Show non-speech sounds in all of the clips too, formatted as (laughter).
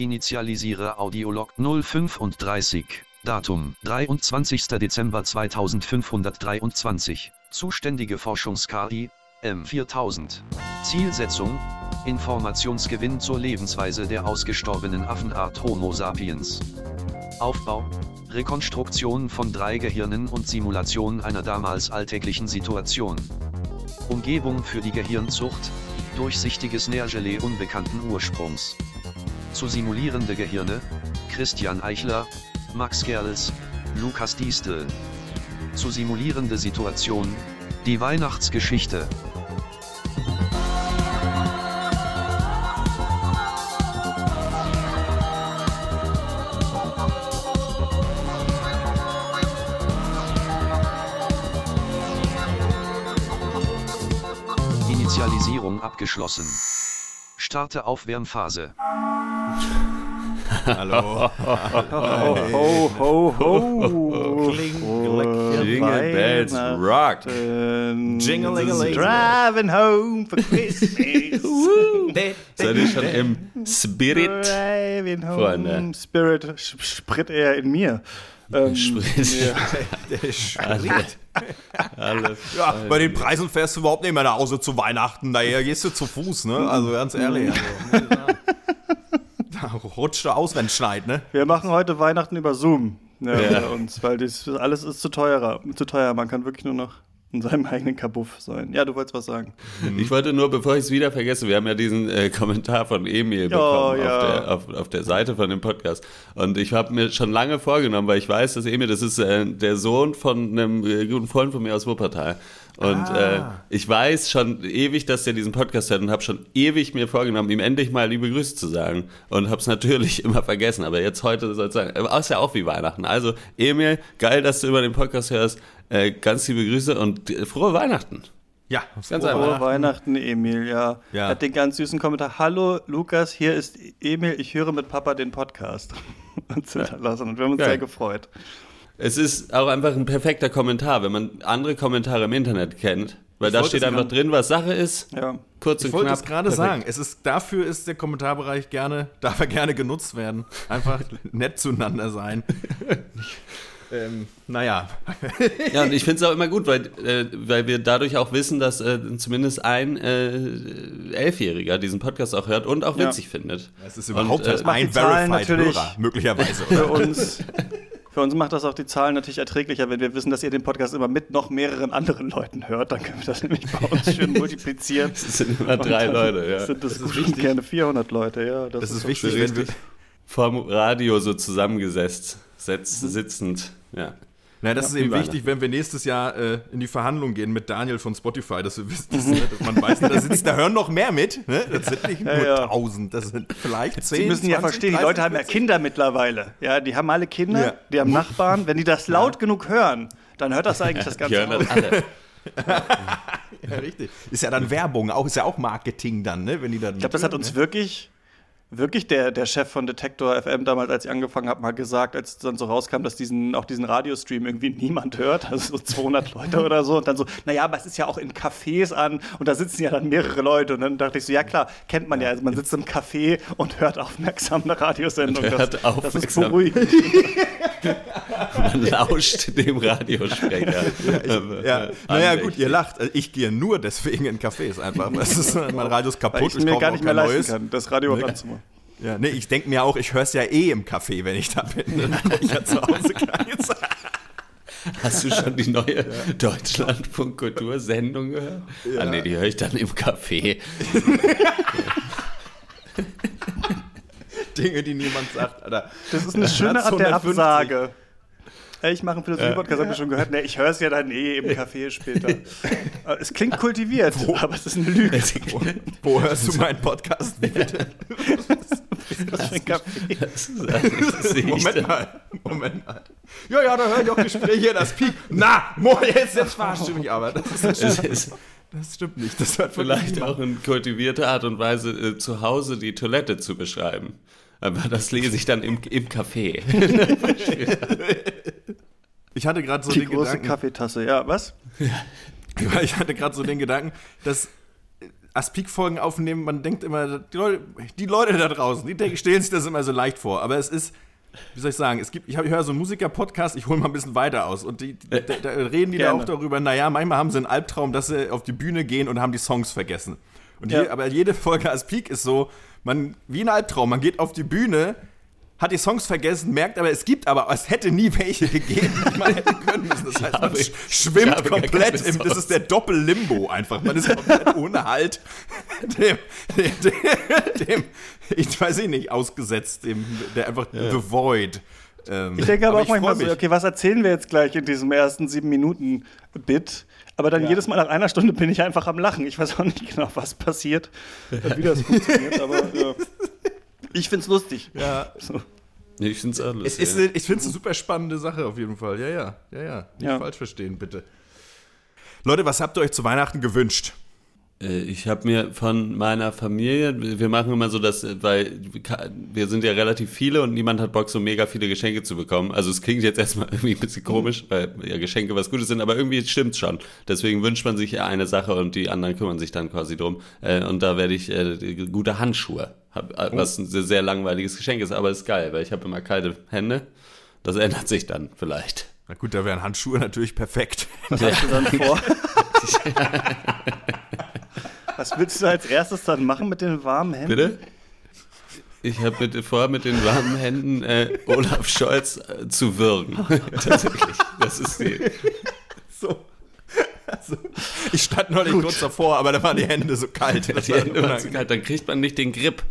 Initialisiere Audiolog 035. Datum 23. Dezember 2523. Zuständige Forschungs-KI M4000. Zielsetzung Informationsgewinn zur Lebensweise der ausgestorbenen Affenart Homo sapiens. Aufbau Rekonstruktion von drei Gehirnen und Simulation einer damals alltäglichen Situation. Umgebung für die Gehirnzucht, durchsichtiges Nährgelee unbekannten Ursprungs. Zu simulierende Gehirne, Christian Eichler, Max Gerls, Lukas Diestel. Zu simulierende Situation, die Weihnachtsgeschichte. Initialisierung abgeschlossen. Starte Aufwärmphase. Hallo. (laughs) Ho, ho, ho. Jingle Bells Rock. Jingle Driving home for Christmas. (laughs) Seid ihr schon im Spirit? Driving home. Spirit, Sch- Sprit eher in mir. Ähm, Sprit. ja. (laughs) Alle, alle Ja, bei den Preisen fährst du überhaupt nicht mehr nach Hause zu Weihnachten. Daher gehst du zu Fuß, ne? Also ganz ehrlich. Also, (laughs) rutscht der Ausrennschneid, ne? Wir machen heute Weihnachten über Zoom. Ja, Ja. bei uns, weil das alles ist zu teurer, zu teuer. Man kann wirklich nur noch in seinem eigenen Kabuff sein. Ja, du wolltest was sagen. Ich wollte nur, bevor ich es wieder vergesse, wir haben ja diesen äh, Kommentar von Emil bekommen ja. auf, der, auf, auf der Seite von dem Podcast. Und ich habe mir schon lange vorgenommen, weil ich weiß, dass Emil, das ist äh, der Sohn von einem äh, guten Freund von mir aus Wuppertal. Und äh, ich weiß schon ewig, dass der diesen Podcast hört und habe schon ewig mir vorgenommen, ihm endlich mal liebe Grüße zu sagen. Und habe es natürlich (laughs) immer vergessen. Aber jetzt heute soll sagen, aber ist ja auch wie Weihnachten. Also Emil, geil, dass du über den Podcast hörst. Äh, ganz liebe Grüße und äh, frohe Weihnachten. Ja, Ganz Frohe einfach. Weihnachten, Emil, ja. Ja. Hat den ganz süßen Kommentar. Hallo, Lukas, hier ist Emil, ich höre mit Papa den Podcast. (laughs) Hinterlassen und wir haben uns Geil. sehr gefreut. Es ist auch einfach ein perfekter Kommentar, wenn man andere Kommentare im Internet kennt. Weil Ich da steht einfach drin, was Sache ist. Ja. Kurz und Ich wollte knapp. es gerade sagen. Es ist, dafür ist der Kommentarbereich gerne, darf er gerne genutzt werden. Einfach (laughs) nett zueinander sein. (laughs) ähm, naja. Ja, und ich finde es auch immer gut, weil, äh, weil wir dadurch auch wissen, dass äh, zumindest ein äh, Elfjähriger diesen Podcast auch hört und auch Ja. witzig findet. Es ist überhaupt Und, äh, die ein verified natürlich- Hörer, möglicherweise. Für uns, (laughs) für uns macht das auch die Zahlen natürlich erträglicher, wenn wir wissen, dass ihr den Podcast immer mit noch mehreren anderen Leuten hört. Dann können wir das nämlich bei uns schön (laughs) multiplizieren. Es sind immer drei Leute, ja. Sind das, Das ist gerne 400 Leute, ja. Das, Das ist doch wichtig, wenn wir, Vom Radio so zusammengesetzt, setz, sitzend. Ja. Na, das Ja, ist eben wichtig, wenn wir nächstes Jahr äh, in die Verhandlung gehen mit Daniel von Spotify, dass wir wissen, dass, ne, dass man weiß, da, sitzt, da hören noch mehr mit. Ne? Das sind nicht nur Ja, ja. 1000, das sind vielleicht 10. Sie müssen ja 20, verstehen, die 30, Leute haben ja 40. Kinder mittlerweile. Ja, die haben alle Kinder, Ja. die haben Nachbarn. Wenn die das laut genug hören, dann hört das eigentlich (laughs) das Die Ganze hören auf. das alle. (laughs) Ja, richtig. Ist ja dann Werbung, auch, ist ja auch Marketing dann, ne? Wenn die dann Ich glaube, das hat uns wirklich, wirklich der, der Chef von Detektor FM damals, als ich angefangen habe, mal gesagt, als dann so rauskam, dass diesen, auch diesen Radiostream irgendwie (laughs) niemand hört, also so 200 Leute oder so. Und dann so, naja, aber es ist ja auch in Cafés an und da sitzen ja dann mehrere Leute. Und dann dachte ich so, ja klar, kennt man ja. Also man sitzt im Café und hört aufmerksam eine Radiosendung. Und hört das, das ist aufmerksam. beruhigend. Man lauscht dem Radiosprecher. Ja, Äh, naja, andächtig. gut, ihr lacht. Also Ich gehe nur deswegen in Cafés einfach. Das ist, mein Radio ist Weil kaputt, ich mir gar nicht mehr kein leisten neues. kann, das Radio Nee. anzumachen. Ja, nee, ich denke mir auch, ich höre es ja eh im Café, wenn ich da bin. Dann ich ja zu Hause keine Zeit. Hast du schon die neue Deutschlandfunk Kultur-Sendung gehört? Ah, nee, die höre ich dann im Café. (laughs) Dinge, die niemand sagt, Alter. Das ist eine schöne Art der 150. Absage. Ich mache einen Philosophie-Podcast, habt ihr schon gehört? Nee, ich höre es ja dann eh im Café später. Äh, es klingt kultiviert, aber es ist eine Lüge. (laughs) Wo, wo hörst du meinen Podcast? (laughs) Bitte? Das ist ein Café. Das ist, das sehe ich Moment mal, Moment mal. Ja, ja, da höre ich auch Gespräche, das Peak. Na, Mo, jetzt, jetzt verarschst du mich aber. Das, ist, Es ist das stimmt nicht. Das hört vielleicht auch eine kultivierte Art und Weise, äh, zu Hause die Toilette zu beschreiben. Aber das lese ich dann im, im Café. (laughs) Ich hatte gerade so Die den große Gedanken, Kaffeetasse, ja, was? ich hatte gerade so den Gedanken, dass Aspik-Folgen aufnehmen, man denkt immer, die Leute, die Leute da draußen, die denken, stellen sich das immer so leicht vor. Aber es ist, wie soll ich sagen, es gibt, ich, hab- ich höre so einen Musiker-Podcast, ich hole mal ein bisschen weiter aus. Und die, da, da reden die da Gerne. auch darüber, naja, manchmal haben sie einen Albtraum, dass sie auf die Bühne gehen und haben die Songs vergessen. Und Ja. hier, aber jede Folge Aspik ist so, man, wie ein Albtraum, man geht auf die Bühne, hat die Songs vergessen, merkt aber, es gibt aber, es hätte nie welche gegeben, die man hätte können müssen. Das heißt, man sch- schwimmt komplett im, das ist der Doppel-Limbo einfach. Man ist komplett ohne Halt dem, dem, dem, dem, ich weiß ich nicht, ausgesetzt, dem, der einfach The Void. Ähm, Ich denke aber, auch ich freu manchmal so, okay, was erzählen wir jetzt gleich in diesem ersten sieben Minuten Bit? Aber dann jedes Mal nach einer Stunde bin ich einfach am Lachen. Ich weiß auch nicht genau, was passiert, wie das funktioniert, aber (laughs) ja. ich find's lustig. Ja, So. Ich finde es auch es lustig. ist, eine- ich finde es eine super spannende Sache auf jeden Fall. Ja, ja, ja, ja. Nicht Ja. falsch verstehen, bitte. Leute, was habt ihr euch zu Weihnachten gewünscht? Äh, Ich habe mir von meiner Familie, wir machen immer so, dass, äh, weil wir sind ja relativ viele und niemand hat Bock, so mega viele Geschenke zu bekommen. Also es klingt jetzt erstmal (laughs) irgendwie ein bisschen komisch, weil ja Geschenke was Gutes sind, aber irgendwie stimmt's schon. Deswegen wünscht man sich ja eine Sache und die anderen kümmern sich dann quasi drum. Äh, Und da werde ich äh, gute Handschuhe, äh, was ein sehr, sehr langweiliges Geschenk ist, aber ist geil, weil ich habe immer kalte Hände. Das ändert sich dann vielleicht. Na gut, da wären Handschuhe natürlich perfekt. Was hast du dann vor? (laughs) (laughs) was willst du als erstes dann machen mit den warmen Händen? Bitte? Ich habe mit, vor, mit den warmen Händen äh, Olaf Scholz äh, zu würgen. (laughs) Tatsächlich. Das ist die. So. Also, ich stand neulich kurz davor, aber da waren die Hände so kalt. Das Die Hände waren zu kalt, dann kriegt man nicht den Grip.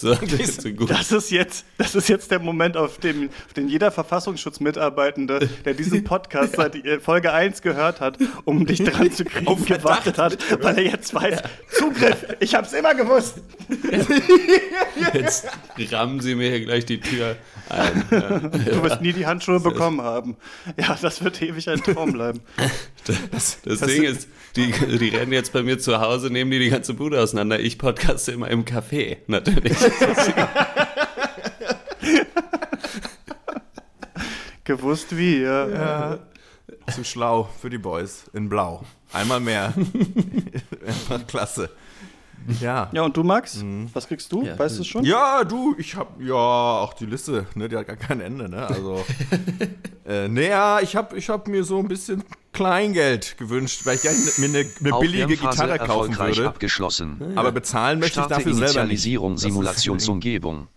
So, das ist so. Das ist jetzt, das ist jetzt der Moment, auf dem, auf den jeder Verfassungsschutzmitarbeitende, der diesen Podcast (laughs) seit äh, Folge 1 gehört hat, um dich dran zu (laughs) kriegen, Auf gewartet hat, weil er jetzt weiß, Zugriff, ich hab's immer gewusst. (laughs) Jetzt rammen sie mir hier gleich die Tür ein. Ja. Du wirst nie die Handschuhe bekommen haben. Ja, das wird ewig ein Traum bleiben. Das, das Ding ist, die, die rennen jetzt bei mir zu Hause, nehmen die die ganze Bude auseinander. Ich podcaste immer im Café, natürlich. (laughs) Gewusst wie, ja. Ja. Zu schlau für die Boys in Blau. Einmal mehr. (laughs) Einfach klasse. Ja. Ja, und du, Max? Was kriegst du? Ja. Weißt du es schon? Ja, du, ich hab, ja, auch die Liste, ne, die hat gar kein Ende, ne, also, (laughs) äh, naja, ich hab, ich hab mir so ein bisschen Kleingeld gewünscht, weil ich gerne mir eine, eine billige Gitarre kaufen würde, abgeschlossen. aber bezahlen möchte ich Starte dafür selber nicht. Simulationsumgebung.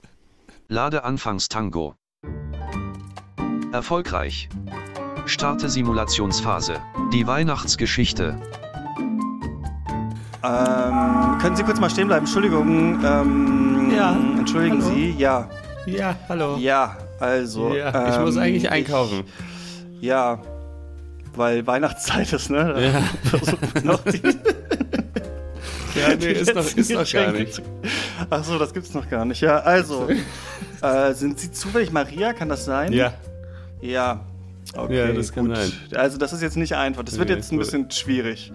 Lade Anfangstango. Erfolgreich. Starte Simulationsphase. Die Weihnachtsgeschichte. Ähm, können Sie kurz mal stehen bleiben? Entschuldigung. Ähm, Ja, Entschuldigen hallo. Sie. Ja. Ja, hallo. Ja, also. Ja, ich muss ähm, eigentlich einkaufen. Ich, ja. Weil Weihnachtszeit ist, ne? Ja. noch die, (laughs) Ja, nee, ist noch, ist noch gar nicht. zu- Ach so, das gibt's noch gar nicht. Ja, also. äh, sind Sie zufällig Maria? Kann das sein? Ja, Ja. Okay, Ja, das kann gut. sein. Also das ist jetzt nicht einfach. Das wird Nee, jetzt ein bisschen schwierig.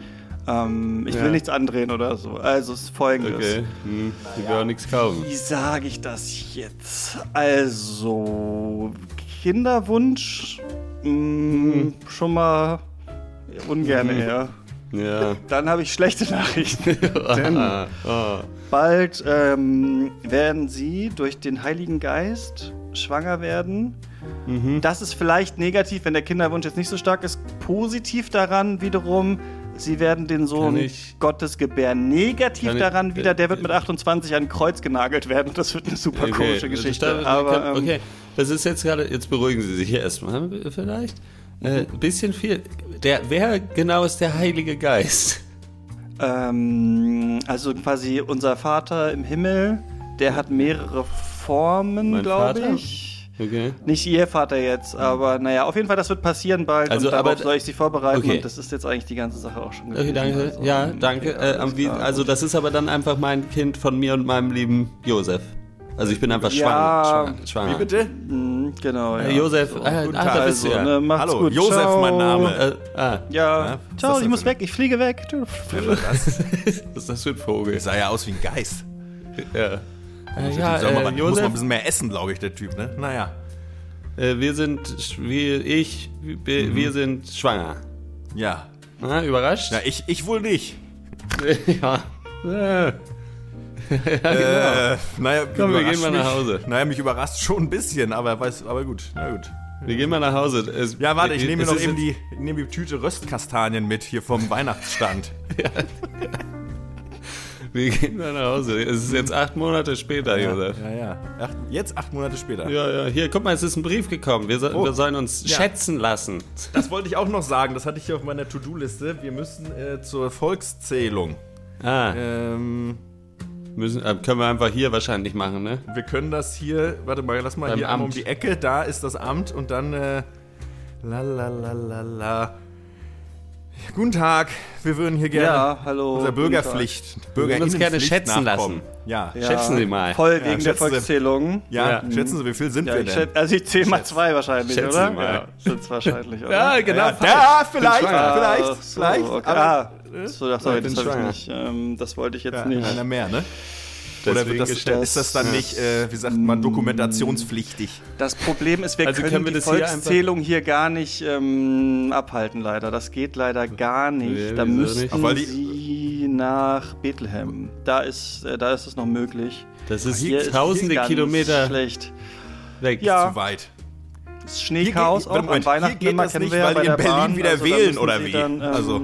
Ähm, ich Ja. will nichts andrehen oder so. Also es ist folgendes. okay. Hm, ich will auch nichts kaufen. Wie sage ich das jetzt? Also, Kinderwunsch? Mm, Schon mal ungern eher. Ja. Dann habe ich schlechte Nachrichten. (laughs) Denn Ah, bald ähm, werden sie durch den Heiligen Geist schwanger werden. Mhm. Das ist vielleicht negativ, wenn der Kinderwunsch jetzt nicht so stark ist. Positiv daran wiederum, sie werden den Sohn ich- Gottes gebären. Negativ ich- daran wieder, der wird äh, mit 28 an ein Kreuz genagelt werden. Das wird eine super komische Geschichte. Das, Aber, kann, ähm, okay, das ist jetzt gerade, jetzt beruhigen Sie sich hier erstmal vielleicht. Äh, Ein bisschen viel. Der, wer genau ist der Heilige Geist? Ähm, also quasi unser Vater im Himmel, der hat mehrere Formen, glaube ich. Okay. Nicht ihr Vater jetzt, aber naja, auf jeden Fall, das wird passieren bald Also, und darauf aber- soll ich sie vorbereiten okay. und das ist jetzt eigentlich die ganze Sache auch schon Okay, gewesen. danke. Also, ja, danke. okay, äh, also das ist aber dann einfach mein Kind von mir und meinem lieben Josef. Also ich bin einfach Ja, schwanger. schwanger. Wie bitte? Mhm, genau, ja. Äh, Josef, So, guten ah, Tag. da bist du also, ja. ne, macht's Hallo, gut. Josef, Ciao. mein Name. Äh, ah, Ja, Ja, ciao, ich muss weg, ich fliege weg. (laughs) was ist das für ein Vogel? Sah ja aus wie ein Geist. Ja, äh, ja äh, man muss Josef, mal ein bisschen mehr essen, glaube ich, der Typ, ne? Naja. äh, wir sind, wir, ich, wir, Mhm. wir sind schwanger. Ja. Ah, überrascht? Ja, ich, ich wohl nicht. (laughs) ja. (laughs) Ja. Äh, naja, Komm, wir gehen mal nach mich- Hause. Naja, mich überrascht schon ein bisschen, aber, weiß, aber gut, na gut. Wir gehen mal nach Hause. Es, Ja, warte, ich nehme mir noch eben die, nehme die Tüte Röstkastanien mit hier vom Weihnachtsstand. (laughs) Wir gehen mal nach Hause. Es ist jetzt acht Monate später, Josef. Ja, ja. Acht, jetzt acht Monate später. Ja, ja. Hier, guck mal, es ist ein Brief gekommen. Wir, so, Oh. wir sollen uns Ja. schätzen lassen. Das wollte ich auch noch sagen, das hatte ich hier auf meiner To-Do-Liste. Wir müssen äh, zur Volkszählung. Ah, Ähm, müssen, äh, können wir einfach hier wahrscheinlich machen, ne? wir können das hier, warte mal, lass mal Beim hier einmal um Amt. die Ecke, da ist das Amt und dann, äh, la la la la la. Guten Tag, wir würden hier gerne Ja, hallo, unserer Bürgerpflicht, würden uns gerne schätzen nachkommen. lassen. Ja, Ja, Schätzen Sie mal. Voll Ja, wegen der. Volkszählung. ja, Ja. schätzen Sie, wie viel sind Ja, wir denn? schätze, also ich zähle mal zwei wahrscheinlich, Schätzen oder? Sie mal. Ja, sind es wahrscheinlich, (laughs) oder? Ja, genau. ja, ja, vielleicht, schwanger. vielleicht, so, vielleicht. Okay. aber- ah, so, ach, sorry, das ich nicht. Ähm, das wollte ich jetzt Ja, nicht. einer mehr, ne? Oder das, ist das dann nicht, äh, wie sagt man, dokumentationspflichtig? Das Problem ist, wir Also können, können wir die das hier Volkszählung hier, gar nicht ähm, abhalten, leider. Das geht leider gar nicht. Nee, da wieso müssten nicht? Sie nach Bethlehem. Da ist, äh, da ist es noch möglich. Das ist Hier ist tausende ganz Kilometer schlecht. weg. Ja. Zu weit. Das Schneechaos Hier auch geht- am Moment, Weihnachten hier geht das nicht, wir ja weil die in Berlin Bahn. wieder also, wählen, müssen oder wie? Dann, ähm, Also-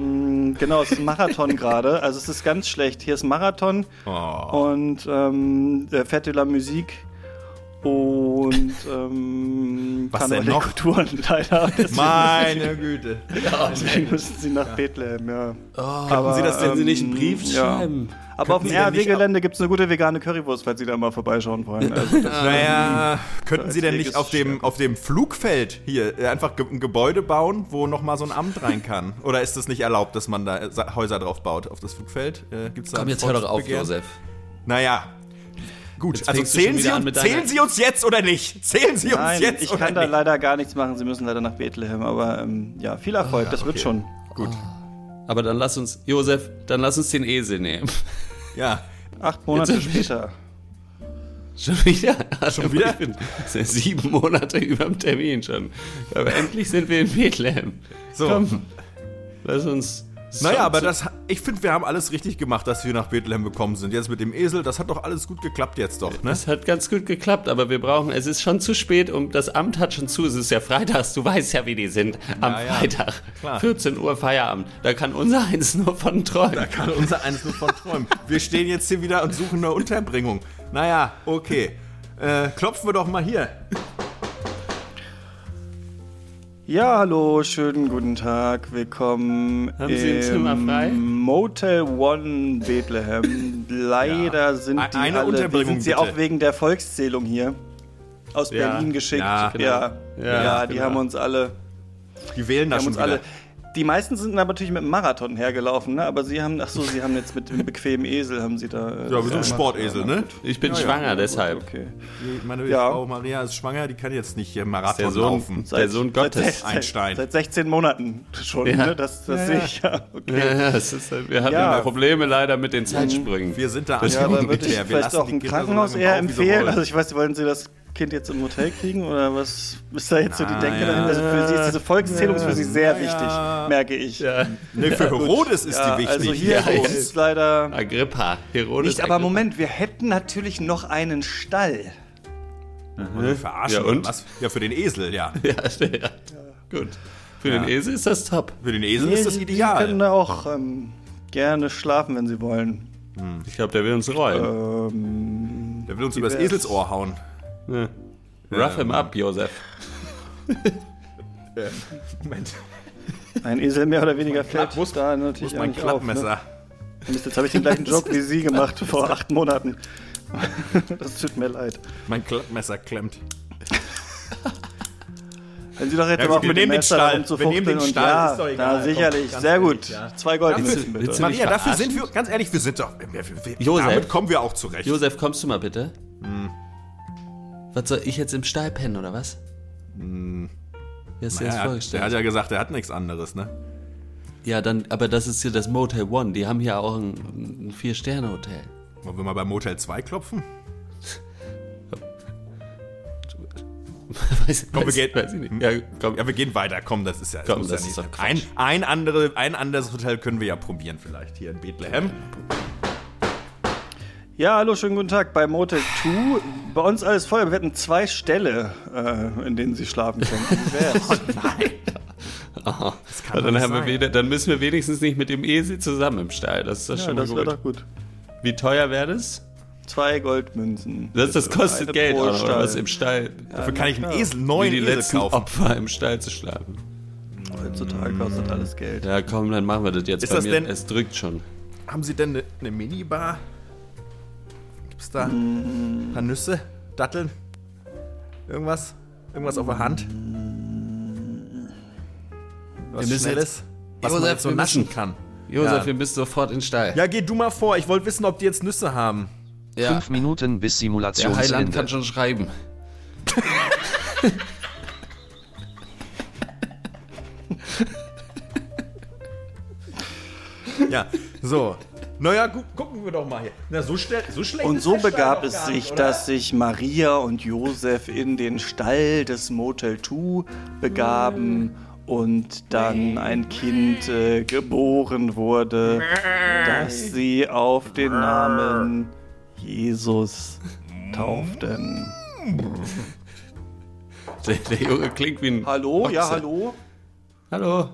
Genau, es ist ein Marathon gerade. Also es ist ganz schlecht. Hier ist Marathon Oh. und ähm, de la Musique und ähm, Was der noch? Kulturen (laughs) leider. Deswegen Meine Güte. Deswegen müssen sie nach Bethlehem, ja. Haben Sie das denn Sie nicht einen Brief ähm, ja. schreiben? Aber auf dem RW-Gelände gibt es eine gute vegane Currywurst, falls Sie da mal vorbeischauen wollen. Also Naja, könnten Sie denn nicht auf dem, auf dem Flugfeld hier äh, einfach ge ein Gebäude bauen, wo nochmal so ein Amt rein kann? Oder ist das nicht erlaubt, dass man da äh, Häuser drauf baut auf das Flugfeld? Äh, gibt's da Komm, jetzt hör doch auf? Josef. Naja. Gut, Jetzt also zählen Sie, uns, zählen Sie uns jetzt oder nicht? (laughs) Zählen Sie uns nein, jetzt ich oder kann da nicht? leider gar nichts machen. Sie müssen leider nach Bethlehem. Aber ähm, ja, viel Erfolg, das wird okay. schon. Gut, Aber dann lass uns, Josef, dann lass uns den Esel nehmen. (laughs) ja. Acht Monate Jetzt- später. Schon wieder? Schon wieder? Ich bin seit sieben Monate über dem Termin schon. Aber endlich sind wir in Bethlehem. So. Komm, lass uns. Naja, aber das, ich finde, wir haben alles richtig gemacht, dass wir nach Bethlehem gekommen sind. Jetzt mit dem Esel, das hat doch alles gut geklappt jetzt doch, ne? Das hat ganz gut geklappt, aber wir brauchen, es ist schon zu spät und das Amt hat schon zu. Es ist ja freitags, du weißt ja, wie die sind. Am Ja, ja, Freitag, klar. 14 Uhr Feierabend. Da kann unser (laughs) Eins nur von träumen. Da kann unser eins nur von träumen. Wir stehen jetzt hier wieder und suchen eine Unterbringung. Naja, okay. Äh, klopfen wir doch mal hier. Ja, hallo, schönen guten Tag. Willkommen Haben Sie ein im Zimmer frei? Motel One Bethlehem. (laughs) Leider sind Ein- die eine alle, Unterbringung, sind sie bitte. auch wegen der Volkszählung hier aus Ja, Berlin geschickt. ja, ja, ja, genau. Ja, die genau. haben uns alle, Die wählen da schon uns wieder. alle. Die meisten sind aber natürlich mit dem Marathon hergelaufen, ne? Aber sie haben, ach so, sie haben jetzt mit dem bequemen Esel haben sie da. äh, ja, wir sind. Sportesel, ne? Ich bin Ja, ja, schwanger, gut, deshalb. Okay. Meine Ja. Frau Maria ist schwanger, die kann jetzt nicht hier Der Marathon Sohn, laufen. der Sohn Gottes. Seit, Einstein. Seit 16 Monaten schon, Ja. ne? Das, das sehe ich ja. Okay. Ja, ja, ist, halt- wir hatten Ja. ja. Probleme leider mit den Zeitsprüngen. Wir sind da Ja, aber würde ich Wir vielleicht lassen auch die ein Kinder so Krankenhaus lange eher empfehlen? Also ich weiß, wollen Sie das Kind jetzt im Hotel kriegen oder was ist da jetzt so die Denke ja. dahinter? Also für Sie ist diese Volkszählung für Sie sehr Ja, wichtig, ja. merke ich. Ja. Ne, für (laughs) Herodes ist Ja, die wichtig. also hier ist leider Agrippa, Herodes. nicht, aber Agrippa. Moment, wir hätten natürlich noch einen Stall. Wir verarschen Ja, und? was? Ja, für den Esel, ja. (laughs) Ja, ja. Gut. Für den Esel ist das top. Für den Esel ist das ideal. können da auch ähm, gerne schlafen, wenn Sie wollen. Ich glaube, der will uns rollen. Ähm, Der will uns übers? Eselsohr hauen. Ja. Rough him up, Josef. (laughs) Moment. ein Esel mehr oder weniger fällt Klapp- da natürlich ist mein eigentlich auf. Ne? Klappmesser? Mist, Jetzt habe ich den gleichen Joke wie Sie gemacht (laughs) vor acht Monaten. (laughs) Das tut mir leid. Mein Klappmesser klemmt. Wenn Sie doch jetzt Ja, auch wir mit dem nehmen den Messer Stall. rumzufuchteln Wir nehmen den und Stall, ja, ist doch egal. na, sicherlich, Komm, sehr gut. ehrlich, ja. Zwei Gold Willst du- bitte. willst du- Maria, dafür sind wir, ganz ehrlich, wir sind doch. Wir, wir, Josef. damit kommen wir auch zurecht. Josef, kommst du mal bitte? Hm. Was soll ich jetzt im Stall pennen, oder was? Wie hast du dir Ja, das er, hat, vorgestellt? der hat ja gesagt, er hat nichts anderes, ne? ja, dann, aber das ist hier das Motel One. Die haben hier auch ein, ein Vier-Sterne-Hotel. Wollen wir mal beim Motel 2 klopfen? (laughs) weiß, Komm, wir weiß, gehen- weiß ich nicht. Ja, komm. Ja, wir gehen weiter. Komm, das ist ja, Komm, muss das ja ist nicht ein, ein, andere, ein anderes Hotel können wir ja probieren, vielleicht hier in Bethlehem. Ja, hallo, schönen guten Tag bei Motel 2. Bei uns alles voll. Wir hätten zwei Ställe, äh, in denen Sie schlafen können. Wie wär's? Nein. Oh, kann dann, doch haben wir sein. wieder, dann müssen wir wenigstens nicht mit dem Esel zusammen im Stall. Das ist doch ja, schon mal das wäre gut. doch gut. Wie teuer wäre das? Zwei Goldmünzen. Das, das kostet Eine Geld, oder Stall. was im Stall? Dafür kann ich einen. Esel, Wie neuen die Esel letzten kaufen. Opfer im Stall zu schlafen. Heutzutage kostet alles Geld. Ja, komm, dann machen wir das jetzt Ist bei das mir. denn- es drückt schon. Haben Sie denn eine, eine Minibar? Gibt's da ein paar Nüsse, Datteln? Irgendwas? Irgendwas auf der Hand? Was müssen Schnelles? Was Josef, man jetzt so naschen müssen- kann. Josef, Ja. wir müssen sofort in den Stall. Ja, geh du mal vor. Ich wollte wissen, ob die jetzt Nüsse haben. Ja, Fünf Minuten bis der Heiland kann schon schreiben. (laughs) Ja, so. Naja, gu gucken wir doch mal hier. Na, so, so schlecht Und ist so begab es sich, nicht, oder? dass sich Maria und Josef in den Stall des Motel 2 begaben und dann ein Kind äh, geboren wurde, das sie auf den Namen Jesus tauften. Der, der Junge klingt wie ein. Hallo, ja, Ochse. hallo. Hallo.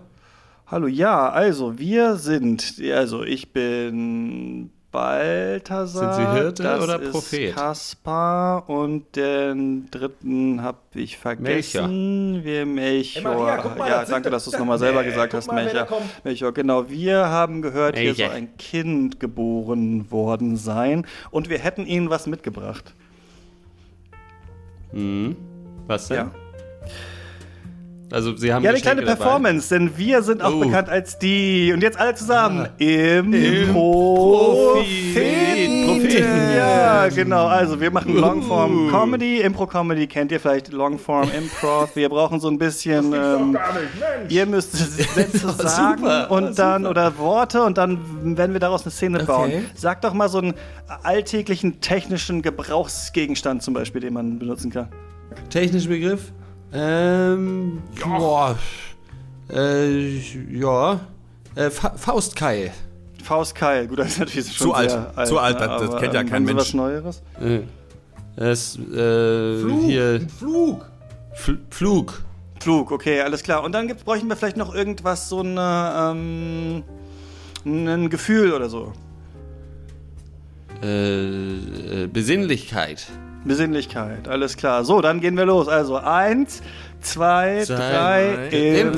Hallo, ja, also wir sind, also ich bin Balthasar. Sind Sie Hirte das oder ist Prophet? Kaspar und den dritten habe ich vergessen. Wir Melchior. Ey, Maria, guck mal, ja, das danke, dass du es nochmal selber Nee, gesagt hast, mal, Melchior. Melchior. Genau, wir haben gehört, hier Melchior. soll ein Kind geboren worden sein und wir hätten Ihnen was mitgebracht. Hm. Was denn? Ja. Also, Sie haben Ja, eine kleine dabei. Performance, denn wir sind auch Oh. bekannt als die, und jetzt alle zusammen, im, Im Propheten. Propheten. Ja, genau, also wir machen Longform Uh. Comedy, Impro-Comedy kennt ihr vielleicht, Longform Improv, wir brauchen so ein bisschen, ähm, ihr müsst Sätze (laughs) sagen super, und dann, oder Worte und dann werden wir daraus eine Szene bauen. Okay. Sag doch mal so einen alltäglichen technischen Gebrauchsgegenstand zum Beispiel, den man benutzen kann. Technischer Begriff? Ähm. Boah. Äh, ja. Äh, Fa Faustkeil. Faustkeil, gut, das ist natürlich schon Zu alt, sehr alt. zu alt, ne, das- das aber, kennt ja ähm, kein Mensch. was Neueres? Äh, es, äh, hier. Flug. Fl Flug. Flug, okay, alles klar. Und dann gibt's, bräuchten wir vielleicht noch irgendwas, so eine, ähm, ein Gefühl oder so. Äh, äh, Besinnlichkeit. Besinnlichkeit, alles klar. So, dann gehen wir los. Also eins, zwei, Zwei, drei, im im-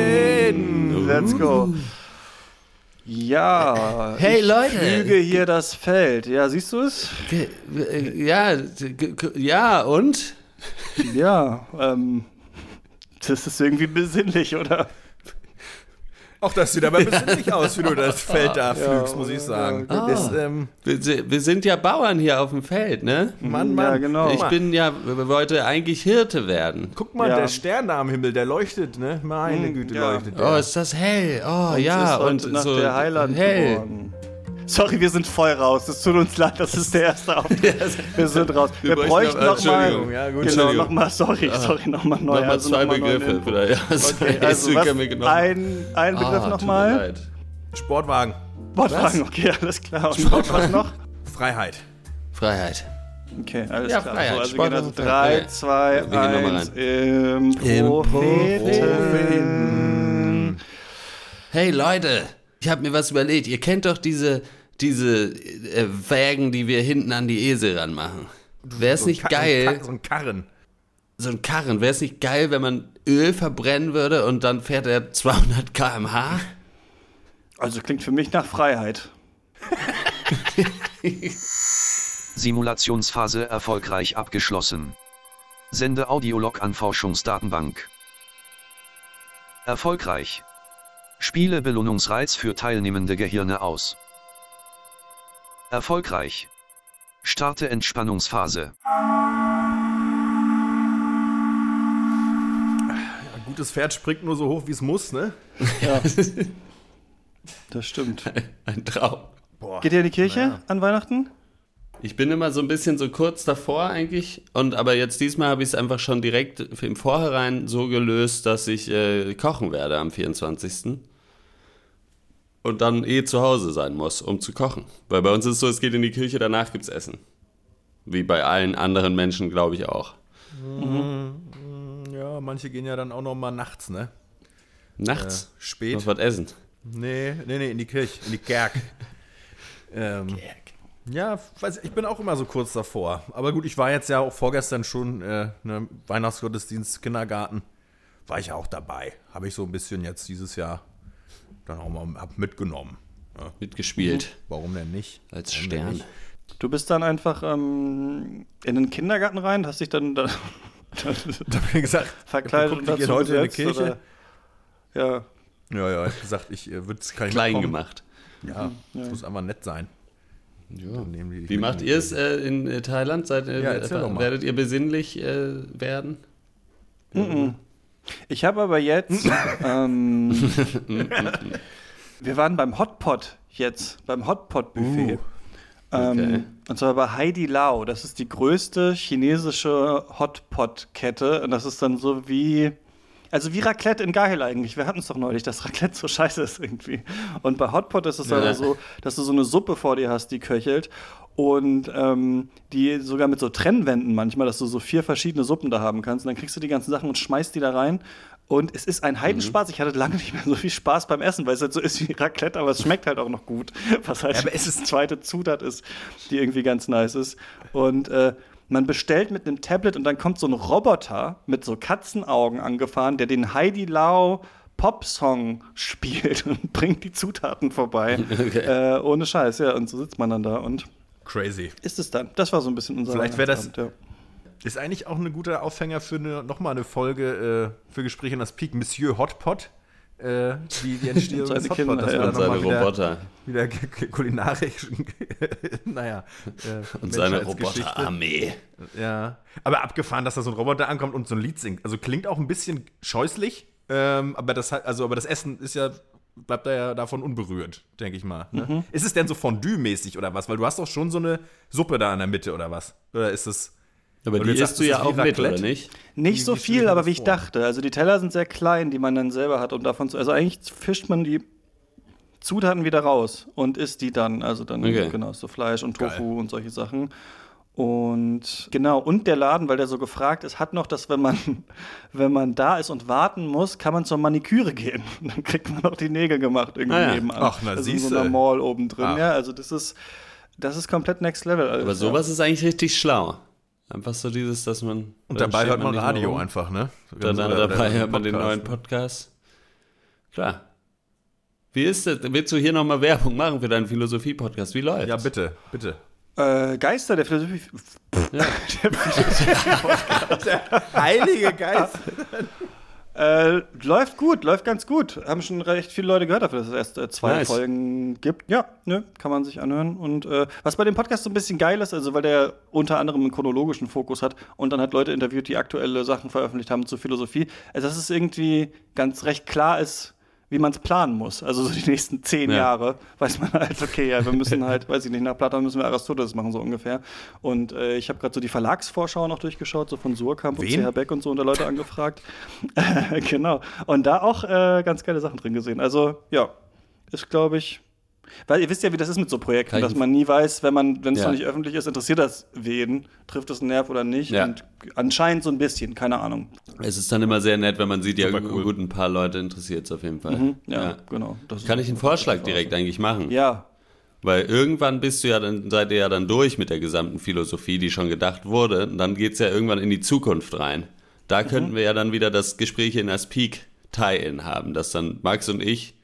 Propheten. Let's go. Ja, Hey, ich Leute. flüge hier das Feld. Ja, siehst du es? Äh, Ja, ja, und? Ja, ähm, das ist irgendwie besinnlich, oder? Auch das sieht aber besinnlich aus, wie du das (laughs) Feld da flügst, muss ich sagen. ja, Das, ähm, Wir, wir sind ja Bauern hier auf dem Feld, ne? Mann, Ja, Mann. genau. Ich bin ja, wollte eigentlich Hirte werden. Guck mal, Ja. der Stern da am Himmel, der leuchtet, ne? Meine Hm, Güte, ja. leuchtet Oh, der. ist das hell. Oh, Uns ja. ist heute und nach so der Heiland hell. geworden. Sorry, wir sind voll raus. Es tut uns leid, das ist der erste Auftritt. wir sind raus. Wir, bräuchten bräuchten noch- noch ja, gut, genau, Entschuldigung. nochmal, sorry, sorry, nochmal neu. Nochmal also zwei noch Begriffe. Vielleicht. Ja, sorry, Okay, (laughs) also was, ein, ein Begriff Ah, tut mir nochmal. leid. Sportwagen. Wortfragen, okay, alles klar. Und noch was noch? Freiheit. Freiheit. Okay, alles Ja, klar. Freiheit, So, also Sport gehen also und 3, Freiheit. 2, Wir gehen noch mal 1 im Im Propheten. Hey Leute, ich habe mir was überlegt. Ihr kennt doch diese, diese äh, Wägen, die wir hinten an die Esel ranmachen. Wäre es nicht geil, So ein, Ka- so ein Karren. so ein Karren, wäre es nicht geil, wenn man Öl verbrennen würde und dann fährt er 200 km/h? Also klingt für mich nach Freiheit. (laughs) Simulationsphase erfolgreich abgeschlossen. Sende Audiolog an Forschungsdatenbank. Erfolgreich. Spiele Belohnungsreiz für teilnehmende Gehirne aus. Erfolgreich. Starte Entspannungsphase. Ein gutes Pferd springt nur so hoch, wie es muss, ne? Ja. (laughs) Das stimmt. Ein Traum. Boah. Geht ihr in die Kirche an Weihnachten? Ich bin immer so ein bisschen so kurz davor eigentlich. Und aber jetzt diesmal habe ich es einfach schon direkt im Vorhinein so gelöst, dass ich äh, kochen werde am 24. und dann eh zu Hause sein muss, um zu kochen. Weil bei uns ist es so, es geht in die Kirche, danach gibt's Essen. Wie bei allen anderen Menschen, glaube ich auch. Ja, manche gehen ja dann auch noch mal nachts, ne? Nachts? Äh, spät. Noch was essen. Nee, nee, nee, in die Kirche, in die Kerk. (laughs) ähm, ja, weiß ich, ich bin auch immer so kurz davor. Aber gut, ich war jetzt ja auch vorgestern schon äh, ne, Weihnachtsgottesdienst, Kindergarten. War ich ja auch dabei. Habe ich so ein bisschen jetzt dieses Jahr dann auch mal hab mitgenommen. Ja, Mitgespielt. warum denn nicht? Als Warum Stern. nicht? Du bist dann einfach ähm, in den Kindergarten rein, hast dich dann da (laughs) Da hab ich gesagt, (laughs) verkleidet und dazu heute in die gesetzt, Kirche. Oder? Ja, Ja, ja, ich hab gesagt, ich äh, würde es kein Klein gemacht. Ja, es muss einfach nett sein. Dich Wie macht ihr es äh, in äh, Thailand? Seid, ihr- Ja, erzähl doch mal. werdet ihr besinnlich äh, werden? Ich habe aber jetzt. (laughs) ähm, wir waren beim Hotpot jetzt, beim Hotpot-Buffet. Uh, ähm, okay. und zwar bei Heidi Lao. Das ist die größte chinesische Hotpot-Kette. Und das ist dann so wie. Also wie Raclette in Geil eigentlich. Wir hatten es doch neulich, dass Raclette so scheiße ist irgendwie. Und bei Hotpot ist es Ja. aber so, dass du so eine Suppe vor dir hast, die köchelt. Und ähm, die sogar mit so Trennwänden manchmal, dass du so vier verschiedene Suppen da haben kannst. Und dann kriegst du die ganzen Sachen und schmeißt die da rein. Und es ist ein Heidenspaß. Ich hatte lange nicht mehr so viel Spaß beim Essen, weil es halt so ist wie Raclette, aber es schmeckt halt auch noch gut. Was halt Ja, aber es ist- zweite Zutat ist, die irgendwie ganz nice ist. Und äh, man bestellt mit einem Tablet und dann kommt so ein Roboter mit so Katzenaugen angefahren, der den Heidi Lau Popsong spielt (laughs) und bringt die Zutaten vorbei. (laughs) Äh, ohne Scheiß, ja. Und so sitzt man dann da und Crazy. ist es dann. Das war so ein bisschen unser Vielleicht wäre das- Weihnachtsabend, Ist eigentlich auch ein guter Aufhänger für eine, nochmal eine Folge äh, für Gespräche in das Peak. Monsieur Hotpot. Äh, die, die Entstehung (laughs) Seine des Hotpot. Kinder, dass ja. Und seine wieder, Roboter. wieder kulinarisch, (laughs) naja. Äh, Und seine. Roboterarmee. Ja. Aber abgefahren, dass da so ein Roboter ankommt und so ein Lied singt. Also klingt auch ein bisschen scheußlich, ähm, aber, das, hat- also, aber das Essen ist ja, bleibt da ja davon unberührt, denke ich mal. Ne? Mhm. Ist es denn so Fondue-mäßig oder was? Weil du hast doch schon so eine Suppe da in der Mitte oder was? Oder ist es. Aber die isst du ja auch mit, oder nicht? Nicht Wie- so viel, aber wie ich vor? dachte. Also die Teller sind sehr klein, die man dann selber hat, um davon zu. Also eigentlich fischt man die Zutaten wieder raus und isst die dann. Also dann Okay. genau so Fleisch und Tofu Geil. und solche Sachen. Und genau, und der Laden, weil der so gefragt ist, hat noch, dass wenn man, (laughs) wenn man da ist und warten muss, kann man zur Maniküre gehen. (laughs) Dann kriegt man auch die Nägel gemacht irgendwie Ah ja. nebenan. Ach, na, also in so siehste. einer Mall oben drin. Ach. Ja, also das ist, das ist komplett next level. Also, Aber sowas ist eigentlich richtig schlau. Einfach so dieses, dass man. Und dann dabei hört man mehr Radio einfach, ne? Dann, Oder- dabei hört man den neuen ne? Podcast. Klar. Wie ist das? Willst du hier nochmal Werbung machen für deinen Philosophie-Podcast? Wie läuft's? Ja, bitte, bitte. Äh, Geister der Philosophie. Ja. (laughs) (laughs) Heilige Geist. Äh, läuft gut, läuft ganz gut. Haben schon recht viele Leute gehört dafür, dass es erst äh, zwei Nice. Folgen gibt. Ja, ne, kann man sich anhören. Und äh, was bei dem Podcast so ein bisschen geil ist, also weil der unter anderem einen chronologischen Fokus hat und dann hat Leute interviewt, die aktuelle Sachen veröffentlicht haben zur Philosophie, also dass es irgendwie ganz recht klar ist, wie man es planen muss. Also so die nächsten zehn Ja. Jahre weiß man halt, okay, ja, wir müssen halt, weiß ich nicht, nach Platon müssen wir Aristoteles machen, so ungefähr. Und äh, ich habe gerade so die Verlagsvorschau noch durchgeschaut, so von Surkamp und? CH Beck und so und da Leute angefragt. (laughs) genau. Und da auch äh, ganz geile Sachen drin gesehen. Also, ja, ist, glaube ich. Weil ihr wisst ja, wie das ist mit so Projekten, Kann dass man nie weiß, wenn man, wenn es Ja. noch nicht öffentlich ist, interessiert das wen, trifft es einen Nerv oder nicht. Ja. Und anscheinend so ein bisschen, keine Ahnung. Es ist dann immer sehr nett, wenn man sieht, ja, cool. gut, ein paar Leute interessiert es auf jeden Fall. Mhm, Ja, genau. Das Kann ich einen Vorschlag direkt eigentlich machen? Ja, Weil irgendwann bist du ja dann, seid ihr ja dann durch mit der gesamten Philosophie, die schon gedacht wurde. Und dann geht's ja irgendwann in die Zukunft rein. Da könnten wir ja dann wieder das Gespräch in das Peak Tie-In haben, dass dann Max und ich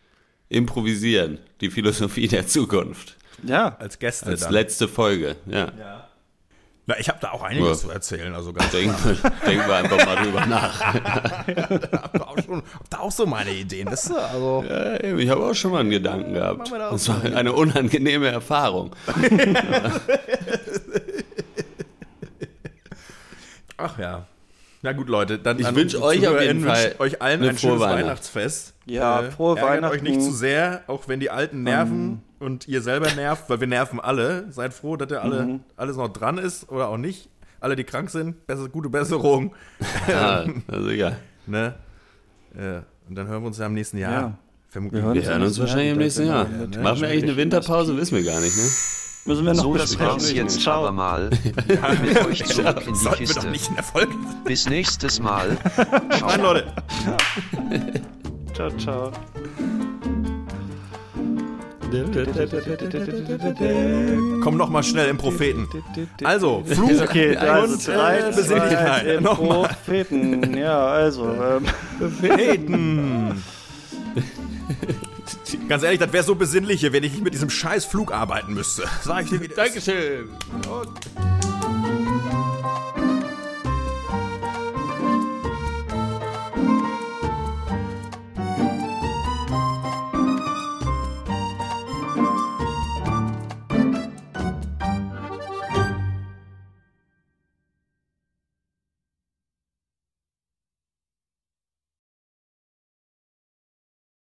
improvisieren, die Philosophie der Zukunft. ja. Als Gäste Als dann. letzte Folge, ja. Na, ich habe da auch einiges Ja. zu erzählen, also ganz Denken, denken wir einfach mal drüber nach. (laughs) hab da auch schon, hab da auch so meine Ideen, weißt du? Also, Ja, eben, ich habe auch schon mal einen Gedanken gehabt. Das war eine unangenehme Erfahrung. (laughs) ach ja. Na gut, Leute, dann Ich an wünsch unsere euch auf jeden Fall euch allen ein schönes frohe Weihnacht. Weihnachtsfest. Ja, frohe ärgert Weihnachten. euch nicht zu sehr, auch wenn die Alten nerven und ihr selber nervt, weil wir nerven alle. Seid froh, dass ihr alle alles noch dran ist oder auch nicht. Alle, die krank sind, besser, gute Besserung. (laughs) Ja, also ja. Ne? Äh, und dann hören wir uns ja im nächsten Jahr. Ja. Vermutlich. hören Wir hören uns wahrscheinlich im nächsten Jahr. ne? Machen wir eigentlich eine Winterpause? Wissen wir gar nicht, ne? Müssen wir noch So, das besprechen. war's jetzt Ciao. aber mal. (laughs) Mit euch zurück in die Kiste. nicht ein Erfolg Bis nächstes Mal. (laughs) Ciao. Nein, Leute. Ciao, ciao. Komm noch mal schnell im Propheten. Also, Flug Okay, also und drei, äh, zwei, Besinnlichkeit. im. Propheten. Ja, also, ähm, Propheten. Ganz ehrlich, das wäre so besinnlich wenn ich nicht mit diesem scheiß Flug arbeiten müsste. Sag ich dir wieder. Dankeschön. Und